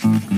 Mm-hmm.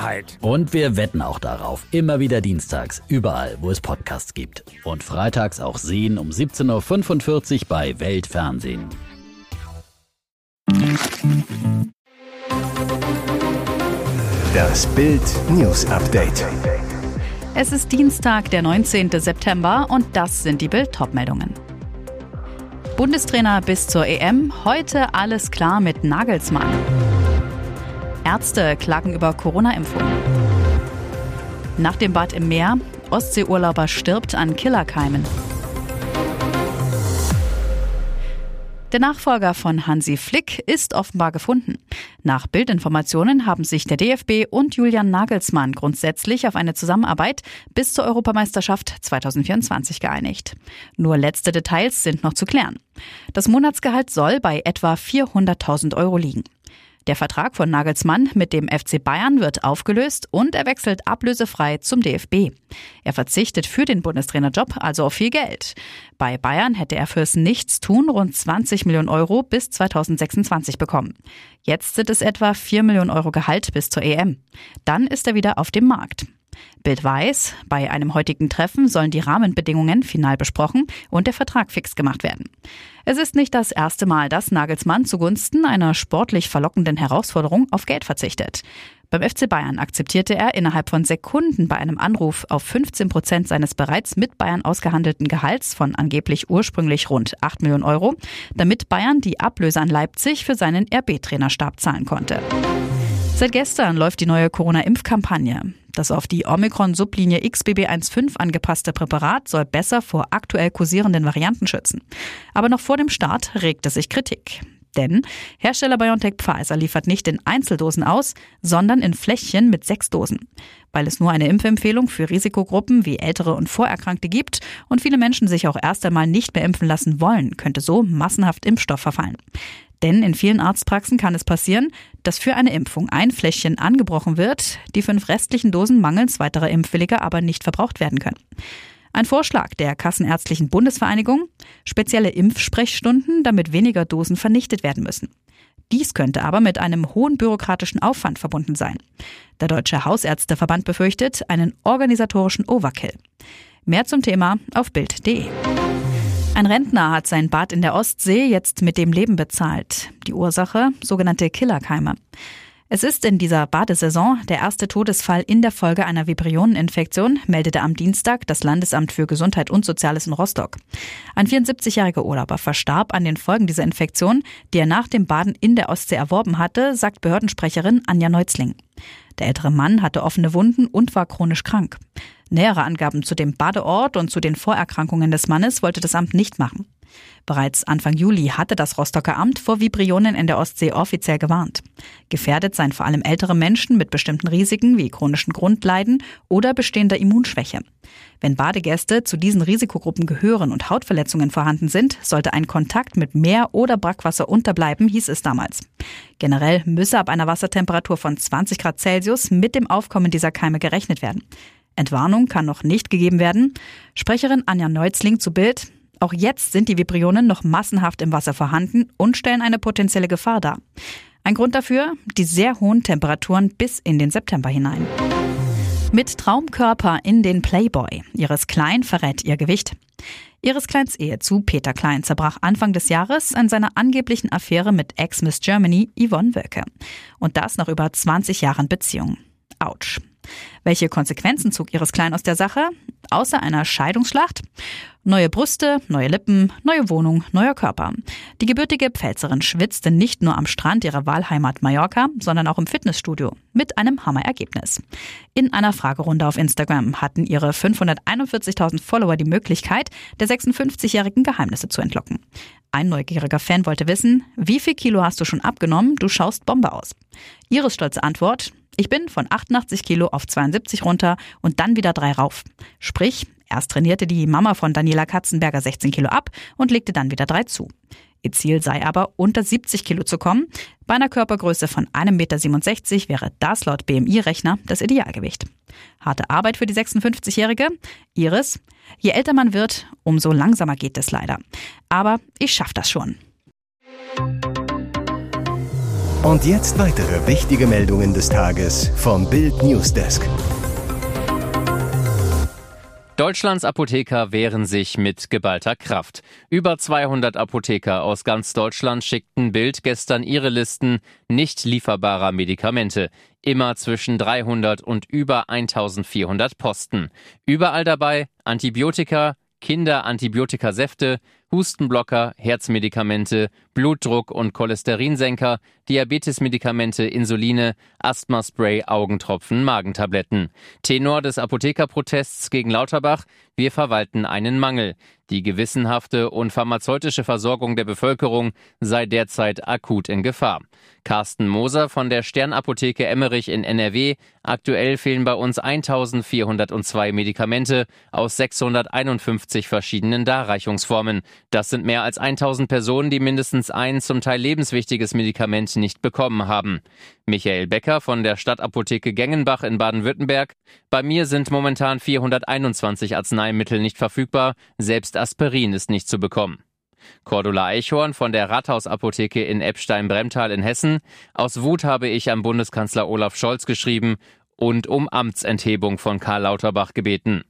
Wahrheit. Und wir wetten auch darauf. Immer wieder dienstags, überall, wo es Podcasts gibt. Und freitags auch sehen um 17.45 Uhr bei Weltfernsehen. Das Bild News Update. Es ist Dienstag, der 19. September und das sind die Bild meldungen Bundestrainer bis zur EM, heute alles klar mit Nagelsmann. Ärzte klagen über Corona-Impfung. Nach dem Bad im Meer, Ostseeurlauber stirbt an Killerkeimen. Der Nachfolger von Hansi Flick ist offenbar gefunden. Nach Bildinformationen haben sich der DFB und Julian Nagelsmann grundsätzlich auf eine Zusammenarbeit bis zur Europameisterschaft 2024 geeinigt. Nur letzte Details sind noch zu klären. Das Monatsgehalt soll bei etwa 400.000 Euro liegen. Der Vertrag von Nagelsmann mit dem FC Bayern wird aufgelöst und er wechselt ablösefrei zum DFB. Er verzichtet für den Bundestrainerjob also auf viel Geld. Bei Bayern hätte er fürs Nichtstun rund 20 Millionen Euro bis 2026 bekommen. Jetzt sind es etwa 4 Millionen Euro Gehalt bis zur EM. Dann ist er wieder auf dem Markt. Bild weiß, bei einem heutigen Treffen sollen die Rahmenbedingungen final besprochen und der Vertrag fix gemacht werden. Es ist nicht das erste Mal, dass Nagelsmann zugunsten einer sportlich verlockenden Herausforderung auf Geld verzichtet. Beim FC Bayern akzeptierte er innerhalb von Sekunden bei einem Anruf auf 15 Prozent seines bereits mit Bayern ausgehandelten Gehalts von angeblich ursprünglich rund 8 Millionen Euro, damit Bayern die Ablöse an Leipzig für seinen RB-Trainerstab zahlen konnte. Seit gestern läuft die neue Corona-Impfkampagne. Das auf die Omikron-Sublinie XBB1.5 angepasste Präparat soll besser vor aktuell kursierenden Varianten schützen. Aber noch vor dem Start regte sich Kritik. Denn Hersteller BioNTech Pfizer liefert nicht in Einzeldosen aus, sondern in Fläschchen mit sechs Dosen. Weil es nur eine Impfempfehlung für Risikogruppen wie Ältere und Vorerkrankte gibt und viele Menschen sich auch erst einmal nicht mehr impfen lassen wollen, könnte so massenhaft Impfstoff verfallen. Denn in vielen Arztpraxen kann es passieren, dass für eine Impfung ein Fläschchen angebrochen wird, die fünf restlichen Dosen mangels weiterer Impfwilliger aber nicht verbraucht werden können. Ein Vorschlag der Kassenärztlichen Bundesvereinigung, spezielle Impfsprechstunden, damit weniger Dosen vernichtet werden müssen. Dies könnte aber mit einem hohen bürokratischen Aufwand verbunden sein. Der Deutsche Hausärzteverband befürchtet einen organisatorischen Overkill. Mehr zum Thema auf Bild.de. Ein Rentner hat sein Bad in der Ostsee jetzt mit dem Leben bezahlt. Die Ursache sogenannte Killerkeime. Es ist in dieser Badesaison der erste Todesfall in der Folge einer Vibrioneninfektion, meldete am Dienstag das Landesamt für Gesundheit und Soziales in Rostock. Ein 74-jähriger Urlauber verstarb an den Folgen dieser Infektion, die er nach dem Baden in der Ostsee erworben hatte, sagt Behördensprecherin Anja Neuzling. Der ältere Mann hatte offene Wunden und war chronisch krank. Nähere Angaben zu dem Badeort und zu den Vorerkrankungen des Mannes wollte das Amt nicht machen. Bereits Anfang Juli hatte das Rostocker Amt vor Vibrionen in der Ostsee offiziell gewarnt. Gefährdet seien vor allem ältere Menschen mit bestimmten Risiken wie chronischen Grundleiden oder bestehender Immunschwäche. Wenn Badegäste zu diesen Risikogruppen gehören und Hautverletzungen vorhanden sind, sollte ein Kontakt mit Meer oder Brackwasser unterbleiben, hieß es damals. Generell müsse ab einer Wassertemperatur von 20 Grad Celsius mit dem Aufkommen dieser Keime gerechnet werden. Entwarnung kann noch nicht gegeben werden. Sprecherin Anja Neuzling zu Bild. Auch jetzt sind die Vibrionen noch massenhaft im Wasser vorhanden und stellen eine potenzielle Gefahr dar. Ein Grund dafür die sehr hohen Temperaturen bis in den September hinein. Mit Traumkörper in den Playboy. Iris Klein verrät ihr Gewicht. Iris Kleins Ehe zu Peter Klein zerbrach Anfang des Jahres an seiner angeblichen Affäre mit Ex-Miss Germany Yvonne Wölke. Und das nach über 20 Jahren Beziehung. Autsch. Welche Konsequenzen zog Iris Klein aus der Sache? Außer einer Scheidungsschlacht? Neue Brüste, neue Lippen, neue Wohnung, neuer Körper. Die gebürtige Pfälzerin schwitzte nicht nur am Strand ihrer Wahlheimat Mallorca, sondern auch im Fitnessstudio mit einem Hammerergebnis. In einer Fragerunde auf Instagram hatten ihre 541.000 Follower die Möglichkeit, der 56-jährigen Geheimnisse zu entlocken. Ein neugieriger Fan wollte wissen, wie viel Kilo hast du schon abgenommen? Du schaust Bombe aus. Ihres stolze Antwort, ich bin von 88 Kilo auf 72 runter und dann wieder drei rauf. Sprich, erst trainierte die Mama von Daniela Katzenberger 16 Kilo ab und legte dann wieder drei zu. Ihr Ziel sei aber, unter 70 Kilo zu kommen. Bei einer Körpergröße von 1,67 Meter wäre das laut BMI-Rechner das Idealgewicht. Harte Arbeit für die 56-Jährige. Iris, je älter man wird, umso langsamer geht es leider. Aber ich schaff das schon. Und jetzt weitere wichtige Meldungen des Tages vom Bild Newsdesk. Deutschlands Apotheker wehren sich mit geballter Kraft. Über 200 Apotheker aus ganz Deutschland schickten Bild gestern ihre Listen nicht lieferbarer Medikamente. Immer zwischen 300 und über 1400 Posten. Überall dabei Antibiotika, Kinderantibiotika-Säfte, Hustenblocker, Herzmedikamente, Blutdruck- und Cholesterinsenker, Diabetesmedikamente, Insuline, Asthmaspray, Augentropfen, Magentabletten. Tenor des Apothekerprotests gegen Lauterbach, wir verwalten einen Mangel. Die gewissenhafte und pharmazeutische Versorgung der Bevölkerung sei derzeit akut in Gefahr. Carsten Moser von der Sternapotheke Emmerich in NRW. Aktuell fehlen bei uns 1402 Medikamente aus 651 verschiedenen Darreichungsformen. Das sind mehr als 1000 Personen, die mindestens ein zum Teil lebenswichtiges Medikament nicht bekommen haben. Michael Becker von der Stadtapotheke Gengenbach in Baden-Württemberg. Bei mir sind momentan 421 Arzneimittel nicht verfügbar. Selbst Aspirin ist nicht zu bekommen. Cordula Eichhorn von der Rathausapotheke in Eppstein-Bremtal in Hessen. Aus Wut habe ich am Bundeskanzler Olaf Scholz geschrieben und um Amtsenthebung von Karl Lauterbach gebeten.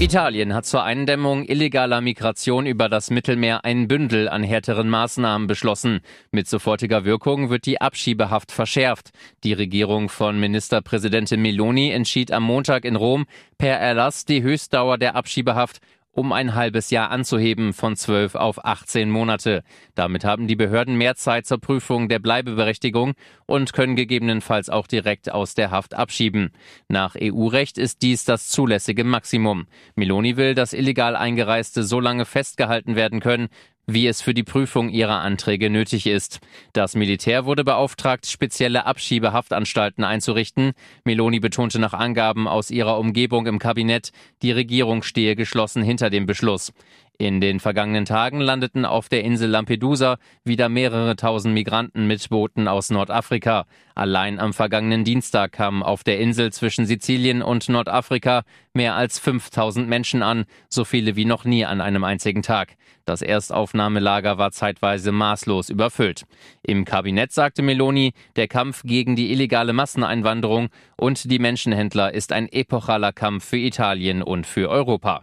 Italien hat zur Eindämmung illegaler Migration über das Mittelmeer ein Bündel an härteren Maßnahmen beschlossen. Mit sofortiger Wirkung wird die Abschiebehaft verschärft. Die Regierung von Ministerpräsidentin Meloni entschied am Montag in Rom per Erlass die Höchstdauer der Abschiebehaft um ein halbes Jahr anzuheben von 12 auf 18 Monate. Damit haben die Behörden mehr Zeit zur Prüfung der Bleibeberechtigung und können gegebenenfalls auch direkt aus der Haft abschieben. Nach EU-Recht ist dies das zulässige Maximum. Meloni will, dass illegal Eingereiste so lange festgehalten werden können, wie es für die Prüfung ihrer Anträge nötig ist. Das Militär wurde beauftragt, spezielle Abschiebehaftanstalten einzurichten. Meloni betonte nach Angaben aus ihrer Umgebung im Kabinett, die Regierung stehe geschlossen hinter dem Beschluss. In den vergangenen Tagen landeten auf der Insel Lampedusa wieder mehrere tausend Migranten mit Booten aus Nordafrika. Allein am vergangenen Dienstag kamen auf der Insel zwischen Sizilien und Nordafrika mehr als 5000 Menschen an, so viele wie noch nie an einem einzigen Tag. Das Erstaufnahmelager war zeitweise maßlos überfüllt. Im Kabinett sagte Meloni, der Kampf gegen die illegale Masseneinwanderung und die Menschenhändler ist ein epochaler Kampf für Italien und für Europa.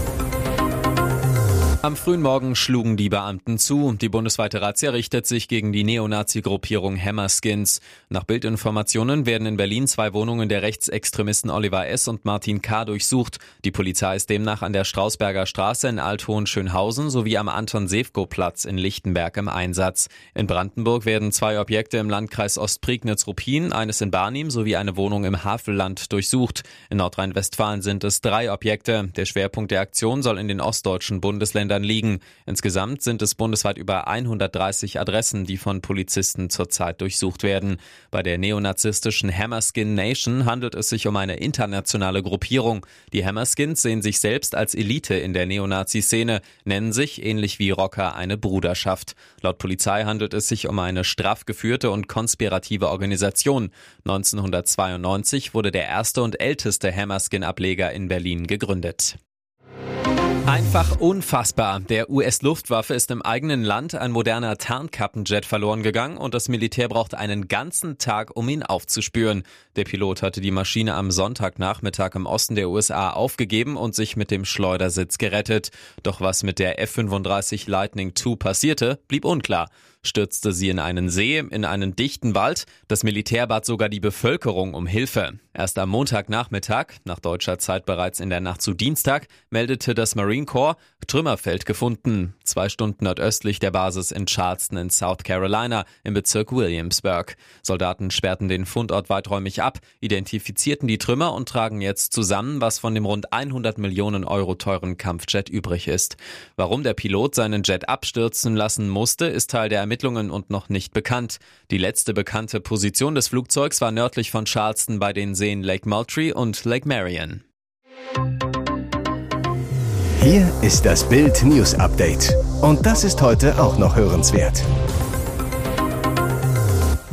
Am frühen Morgen schlugen die Beamten zu. Die bundesweite Razzia richtet sich gegen die Neonazi-Gruppierung Hammerskins. Nach Bildinformationen werden in Berlin zwei Wohnungen der Rechtsextremisten Oliver S. und Martin K. durchsucht. Die Polizei ist demnach an der Strausberger Straße in Althohen-Schönhausen sowie am Anton-Sefko-Platz in Lichtenberg im Einsatz. In Brandenburg werden zwei Objekte im Landkreis Ostprignitz-Ruppin, eines in Barnim sowie eine Wohnung im Havelland durchsucht. In Nordrhein-Westfalen sind es drei Objekte. Der Schwerpunkt der Aktion soll in den ostdeutschen Bundesländern Bundesländern liegen. Insgesamt sind es bundesweit über 130 Adressen, die von Polizisten zurzeit durchsucht werden. Bei der neonazistischen Hammerskin Nation handelt es sich um eine internationale Gruppierung. Die Hammerskins sehen sich selbst als Elite in der Neonazi-Szene, nennen sich ähnlich wie Rocker eine Bruderschaft. Laut Polizei handelt es sich um eine straff geführte und konspirative Organisation. 1992 wurde der erste und älteste Hammerskin-Ableger in Berlin gegründet. Einfach unfassbar. Der US-Luftwaffe ist im eigenen Land ein moderner Tarnkappenjet verloren gegangen und das Militär brauchte einen ganzen Tag, um ihn aufzuspüren. Der Pilot hatte die Maschine am Sonntagnachmittag im Osten der USA aufgegeben und sich mit dem Schleudersitz gerettet. Doch was mit der F-35 Lightning II passierte, blieb unklar stürzte sie in einen See, in einen dichten Wald. Das Militär bat sogar die Bevölkerung um Hilfe. Erst am Montagnachmittag, nach deutscher Zeit bereits in der Nacht zu Dienstag, meldete das Marine Corps Trümmerfeld gefunden, zwei Stunden nordöstlich der Basis in Charleston in South Carolina im Bezirk Williamsburg. Soldaten sperrten den Fundort weiträumig ab, identifizierten die Trümmer und tragen jetzt zusammen, was von dem rund 100 Millionen Euro teuren Kampfjet übrig ist. Warum der Pilot seinen Jet abstürzen lassen musste, ist Teil der Ermittlungen und noch nicht bekannt. Die letzte bekannte Position des Flugzeugs war nördlich von Charleston bei den Seen Lake Moultrie und Lake Marion. Hier ist das Bild News Update. Und das ist heute auch noch hörenswert.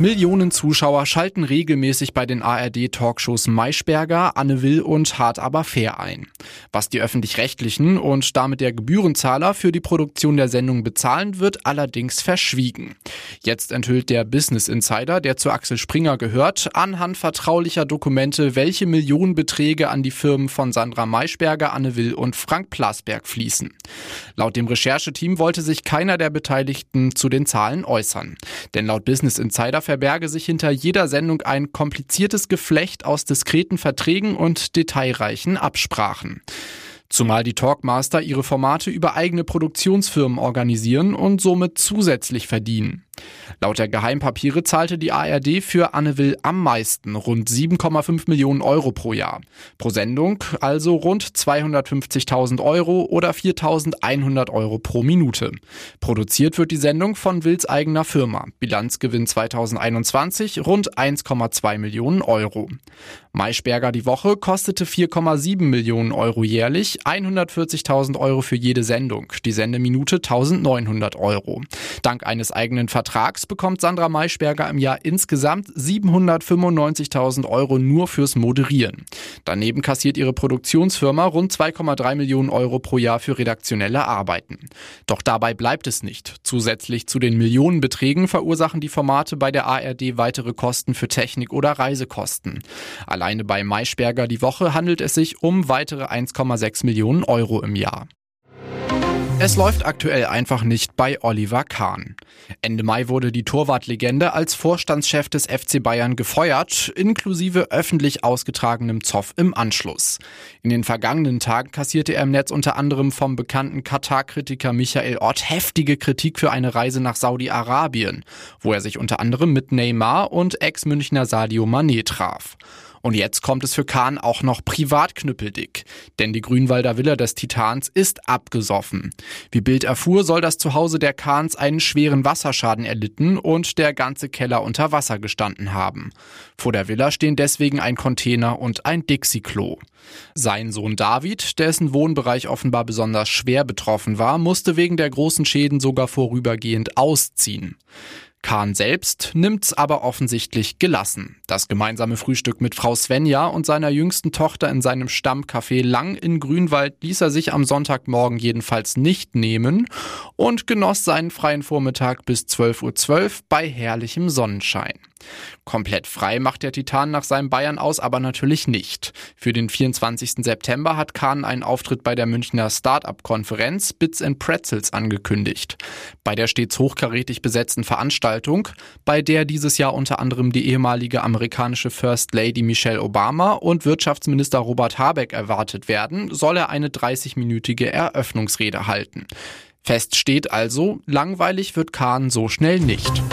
Millionen Zuschauer schalten regelmäßig bei den ARD-Talkshows Maischberger, Anne Will und Hart aber fair ein. Was die öffentlich-rechtlichen und damit der Gebührenzahler für die Produktion der Sendung bezahlen, wird allerdings verschwiegen. Jetzt enthüllt der Business Insider, der zu Axel Springer gehört, anhand vertraulicher Dokumente, welche Millionenbeträge an die Firmen von Sandra Maischberger, Anne Will und Frank Plasberg fließen. Laut dem Rechercheteam wollte sich keiner der Beteiligten zu den Zahlen äußern. Denn laut Business Insider verberge sich hinter jeder Sendung ein kompliziertes Geflecht aus diskreten Verträgen und detailreichen Absprachen. Zumal die Talkmaster ihre Formate über eigene Produktionsfirmen organisieren und somit zusätzlich verdienen. Laut der Geheimpapiere zahlte die ARD für Anne Will am meisten, rund 7,5 Millionen Euro pro Jahr. Pro Sendung also rund 250.000 Euro oder 4.100 Euro pro Minute. Produziert wird die Sendung von Wills eigener Firma. Bilanzgewinn 2021 rund 1,2 Millionen Euro. Maischberger die Woche kostete 4,7 Millionen Euro jährlich, 140.000 Euro für jede Sendung, die Sendeminute 1.900 Euro. Dank eines eigenen Vertrags Vertrags bekommt Sandra Maischberger im Jahr insgesamt 795.000 Euro nur fürs Moderieren. Daneben kassiert ihre Produktionsfirma rund 2,3 Millionen Euro pro Jahr für redaktionelle Arbeiten. Doch dabei bleibt es nicht. Zusätzlich zu den Millionenbeträgen verursachen die Formate bei der ARD weitere Kosten für Technik oder Reisekosten. Alleine bei Maischberger die Woche handelt es sich um weitere 1,6 Millionen Euro im Jahr. Es läuft aktuell einfach nicht bei Oliver Kahn. Ende Mai wurde die Torwartlegende als Vorstandschef des FC Bayern gefeuert, inklusive öffentlich ausgetragenem Zoff im Anschluss. In den vergangenen Tagen kassierte er im Netz unter anderem vom bekannten Katar-Kritiker Michael Ott heftige Kritik für eine Reise nach Saudi-Arabien, wo er sich unter anderem mit Neymar und Ex-Münchner Sadio Mané traf. Und jetzt kommt es für Kahn auch noch privat knüppeldick. Denn die Grünwalder Villa des Titans ist abgesoffen. Wie Bild erfuhr, soll das Zuhause der Kahns einen schweren Wasserschaden erlitten und der ganze Keller unter Wasser gestanden haben. Vor der Villa stehen deswegen ein Container und ein Dixie-Klo. Sein Sohn David, dessen Wohnbereich offenbar besonders schwer betroffen war, musste wegen der großen Schäden sogar vorübergehend ausziehen. Kahn selbst nimmt's aber offensichtlich gelassen. Das gemeinsame Frühstück mit Frau Svenja und seiner jüngsten Tochter in seinem Stammcafé Lang in Grünwald ließ er sich am Sonntagmorgen jedenfalls nicht nehmen und genoss seinen freien Vormittag bis 12.12 Uhr .12 bei herrlichem Sonnenschein. Komplett frei macht der Titan nach seinem Bayern aus aber natürlich nicht. Für den 24. September hat Kahn einen Auftritt bei der Münchner Start-up-Konferenz Bits and Pretzels angekündigt. Bei der stets hochkarätig besetzten Veranstaltung, bei der dieses Jahr unter anderem die ehemalige amerikanische First Lady Michelle Obama und Wirtschaftsminister Robert Habeck erwartet werden, soll er eine 30-minütige Eröffnungsrede halten. Fest steht also, langweilig wird Kahn so schnell nicht.